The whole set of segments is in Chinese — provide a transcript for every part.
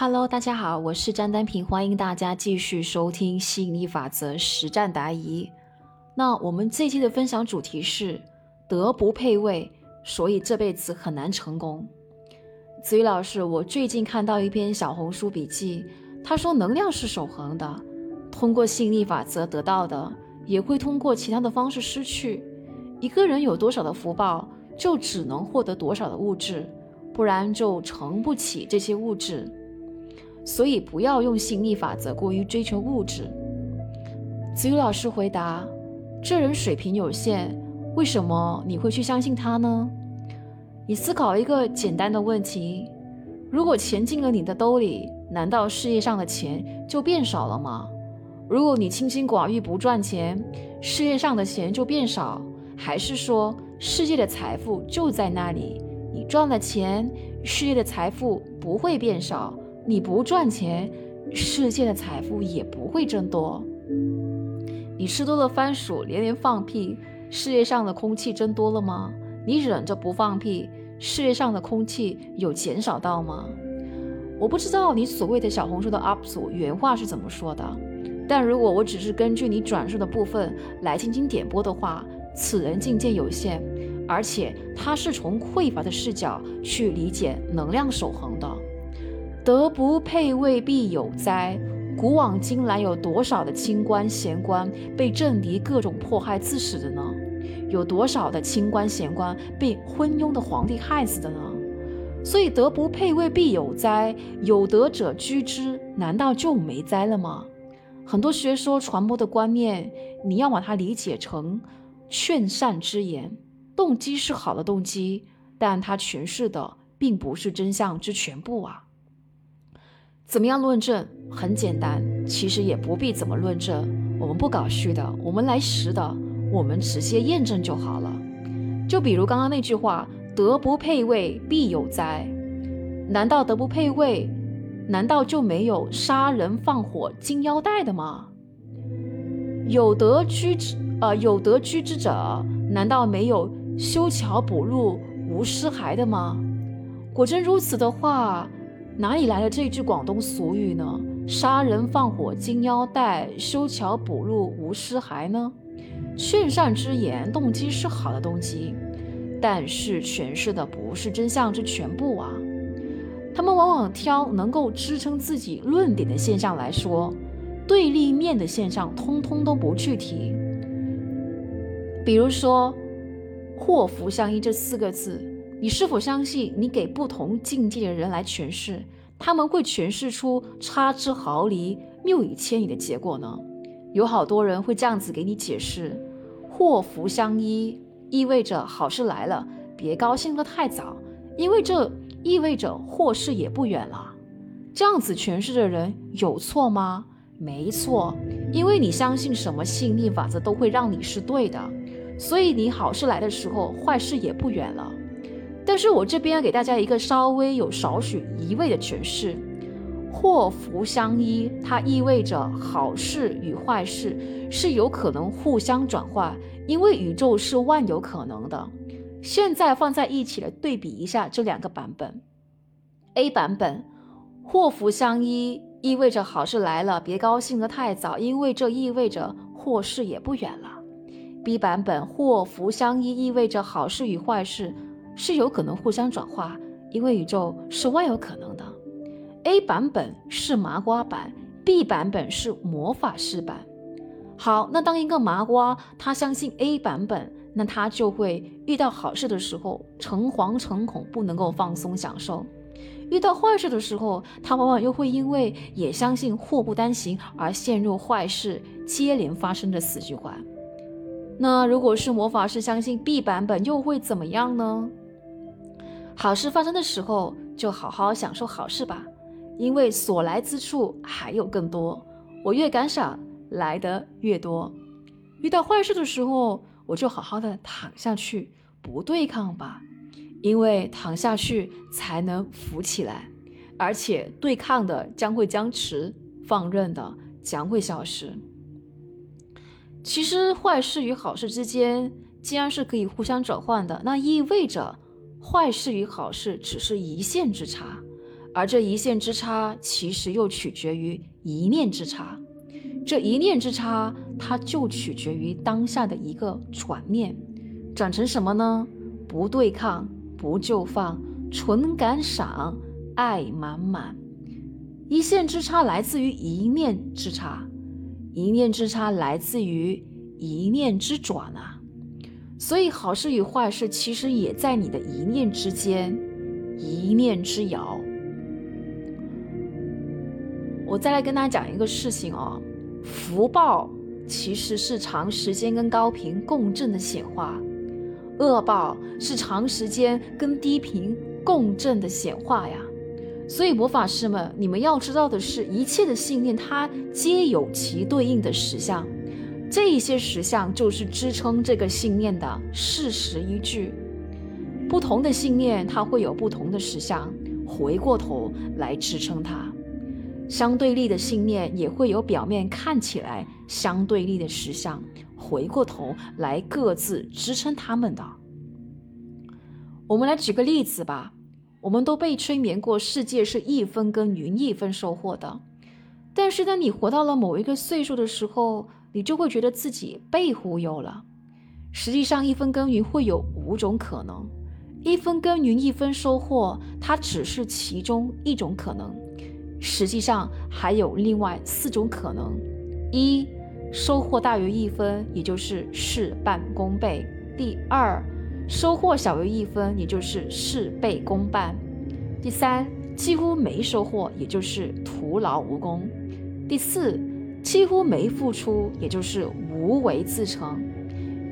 Hello，大家好，我是张丹平，欢迎大家继续收听吸引力法则实战答疑。那我们这期的分享主题是德不配位，所以这辈子很难成功。子宇老师，我最近看到一篇小红书笔记，他说能量是守恒的，通过吸引力法则得到的，也会通过其他的方式失去。一个人有多少的福报，就只能获得多少的物质，不然就成不起这些物质。所以不要用吸引力法则过于追求物质。子宇老师回答：“这人水平有限，为什么你会去相信他呢？你思考一个简单的问题：如果钱进了你的兜里，难道事业上的钱就变少了吗？如果你清心寡欲不赚钱，事业上的钱就变少，还是说世界的财富就在那里？你赚了钱，事业的财富不会变少。”你不赚钱，世界的财富也不会增多。你吃多了番薯，连连放屁，世界上的空气增多了吗？你忍着不放屁，世界上的空气有减少到吗？我不知道你所谓的小红书的 UP 主原话是怎么说的，但如果我只是根据你转述的部分来进行点播的话，此人境界有限，而且他是从匮乏的视角去理解能量守恒的。德不配位，必有灾。古往今来，有多少的清官贤官被政敌各种迫害致死的呢？有多少的清官贤官被昏庸的皇帝害死的呢？所以，德不配位，必有灾。有德者居之，难道就没灾了吗？很多学说传播的观念，你要把它理解成劝善之言，动机是好的动机，但它诠释的并不是真相之全部啊。怎么样论证？很简单，其实也不必怎么论证。我们不搞虚的，我们来实的，我们直接验证就好了。就比如刚刚那句话：“德不配位，必有灾。”难道德不配位，难道就没有杀人放火金腰带的吗？有德居之，呃，有德居之者，难道没有修桥补路无尸骸的吗？果真如此的话。哪里来的这句广东俗语呢？杀人放火金腰带，修桥补路无尸骸呢？劝善之言，动机是好的动机，但是诠释的不是真相之全部啊。他们往往挑能够支撑自己论点的现象来说，对立面的现象通通都不去提。比如说“祸福相依”这四个字。你是否相信，你给不同境界的人来诠释，他们会诠释出差之毫厘、谬以千里的结果呢？有好多人会这样子给你解释：祸福相依，意味着好事来了，别高兴得太早，因为这意味着祸事也不远了。这样子诠释的人有错吗？没错，因为你相信什么吸引力法则都会让你是对的，所以你好事来的时候，坏事也不远了。但是我这边要给大家一个稍微有少许疑味的诠释，祸福相依，它意味着好事与坏事是有可能互相转化，因为宇宙是万有可能的。现在放在一起来对比一下这两个版本，A 版本，祸福相依意味着好事来了，别高兴得太早，因为这意味着祸事也不远了。B 版本，祸福相依意味着好事与坏事。是有可能互相转化，因为宇宙是万有可能的。A 版本是麻瓜版，B 版本是魔法师版。好，那当一个麻瓜，他相信 A 版本，那他就会遇到好事的时候诚惶诚恐，不能够放松享受；遇到坏事的时候，他往往又会因为也相信祸不单行而陷入坏事接连发生的死循环。那如果是魔法师相信 B 版本，又会怎么样呢？好事发生的时候，就好好享受好事吧，因为所来之处还有更多。我越感赏，来的越多。遇到坏事的时候，我就好好的躺下去，不对抗吧，因为躺下去才能浮起来，而且对抗的将会僵持，放任的将会消失。其实坏事与好事之间，既然是可以互相转换的，那意味着。坏事与好事只是一线之差，而这一线之差，其实又取决于一念之差。这一念之差，它就取决于当下的一个转念，转成什么呢？不对抗，不就放，纯感赏，爱满满。一线之差来自于一念之差，一念之差来自于一念之转啊。所以好事与坏事其实也在你的一念之间，一念之遥。我再来跟大家讲一个事情哦。福报其实是长时间跟高频共振的显化，恶报是长时间跟低频共振的显化呀。所以魔法师们，你们要知道的是，一切的信念它皆有其对应的实相，这一些实相就是支撑这个信念的事实依据。不同的信念它会有不同的实相，回过头来支撑它。相对立的信念也会有表面看起来相对立的实相，回过头来各自支撑他们的。我们来举个例子吧，我们都被催眠过，世界是一分耕耘一分收获的。但是当你活到了某一个岁数的时候，你就会觉得自己被忽悠了。实际上，一分耕耘会有五种可能，一分耕耘一分收获，它只是其中一种可能。实际上还有另外四种可能：一、收获大于一分，也就是事半功倍；第二，收获小于一分，也就是事倍功半；第三，几乎没收获，也就是徒劳无功；第四，几乎没付出，也就是无为自成。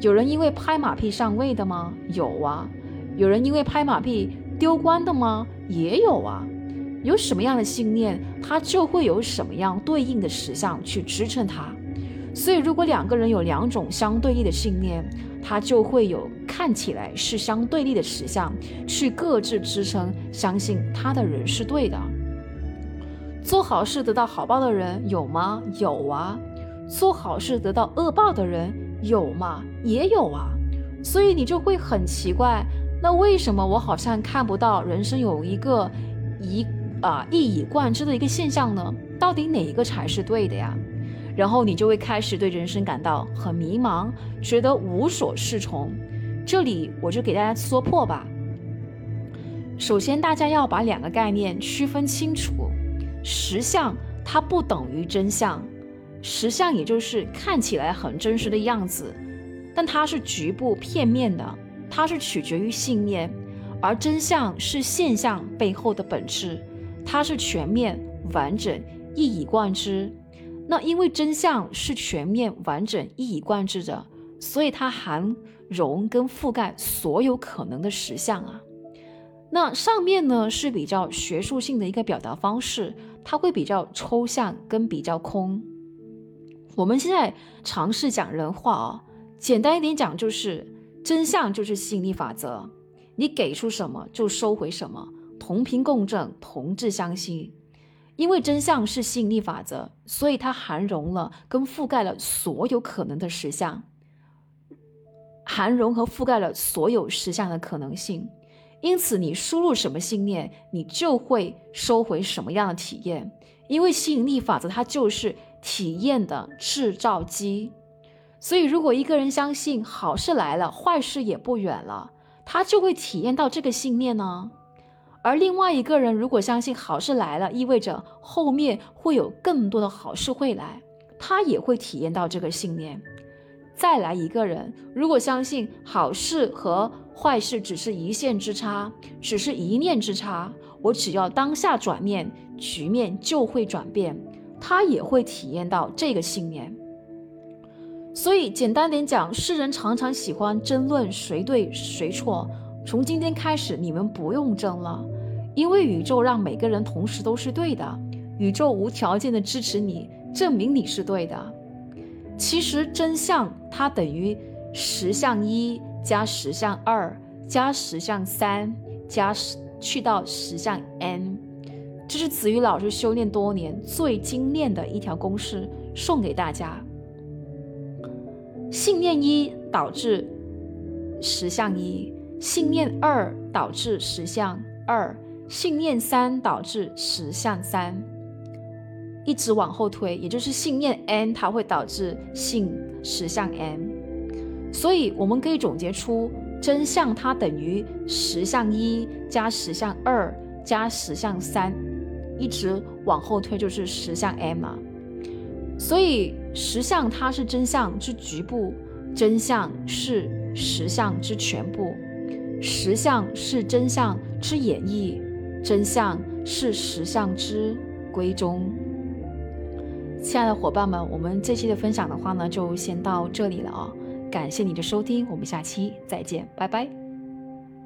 有人因为拍马屁上位的吗？有啊。有人因为拍马屁丢官的吗？也有啊。有什么样的信念，他就会有什么样对应的实相去支撑他。所以，如果两个人有两种相对立的信念，他就会有看起来是相对立的实相去各自支撑，相信他的人是对的。做好事得到好报的人有吗？有啊。做好事得到恶报的人有吗？也有啊。所以你就会很奇怪，那为什么我好像看不到人生有一个一？啊，一以贯之的一个现象呢，到底哪一个才是对的呀？然后你就会开始对人生感到很迷茫，觉得无所适从。这里我就给大家说破吧。首先，大家要把两个概念区分清楚：实相它不等于真相，实相也就是看起来很真实的样子，但它是局部片面的，它是取决于信念，而真相是现象背后的本质。它是全面、完整、一以贯之。那因为真相是全面、完整、一以贯之的，所以它含容跟覆盖所有可能的实相啊。那上面呢是比较学术性的一个表达方式，它会比较抽象跟比较空。我们现在尝试讲人话啊，简单一点讲就是真相就是吸引力法则，你给出什么就收回什么。同频共振，同质相吸。因为真相是吸引力法则，所以它含容了跟覆盖了所有可能的实相，含容和覆盖了所有实相的可能性。因此，你输入什么信念，你就会收回什么样的体验。因为吸引力法则它就是体验的制造机。所以，如果一个人相信好事来了，坏事也不远了，他就会体验到这个信念呢。而另外一个人如果相信好事来了，意味着后面会有更多的好事会来，他也会体验到这个信念。再来一个人，如果相信好事和坏事只是一线之差，只是一念之差，我只要当下转念，局面就会转变，他也会体验到这个信念。所以简单点讲，世人常常喜欢争论谁对谁错，从今天开始，你们不用争了。因为宇宙让每个人同时都是对的，宇宙无条件的支持你，证明你是对的。其实真相它等于十项一加十项二加十项三加十去到十项 n，这是子瑜老师修炼多年最精炼的一条公式，送给大家。信念一导致十项一，信念二导致十项二。信念三导致十项三，一直往后推，也就是信念 n 它会导致信实相 n。所以我们可以总结出真相它等于实相一加实相二加实相三，一直往后推就是实相 m 嘛。所以实相它是真相之局部，真相是实相之全部，实相是真相之演绎。真相是实相之归宗。亲爱的伙伴们，我们这期的分享的话呢，就先到这里了啊！感谢你的收听，我们下期再见，拜拜。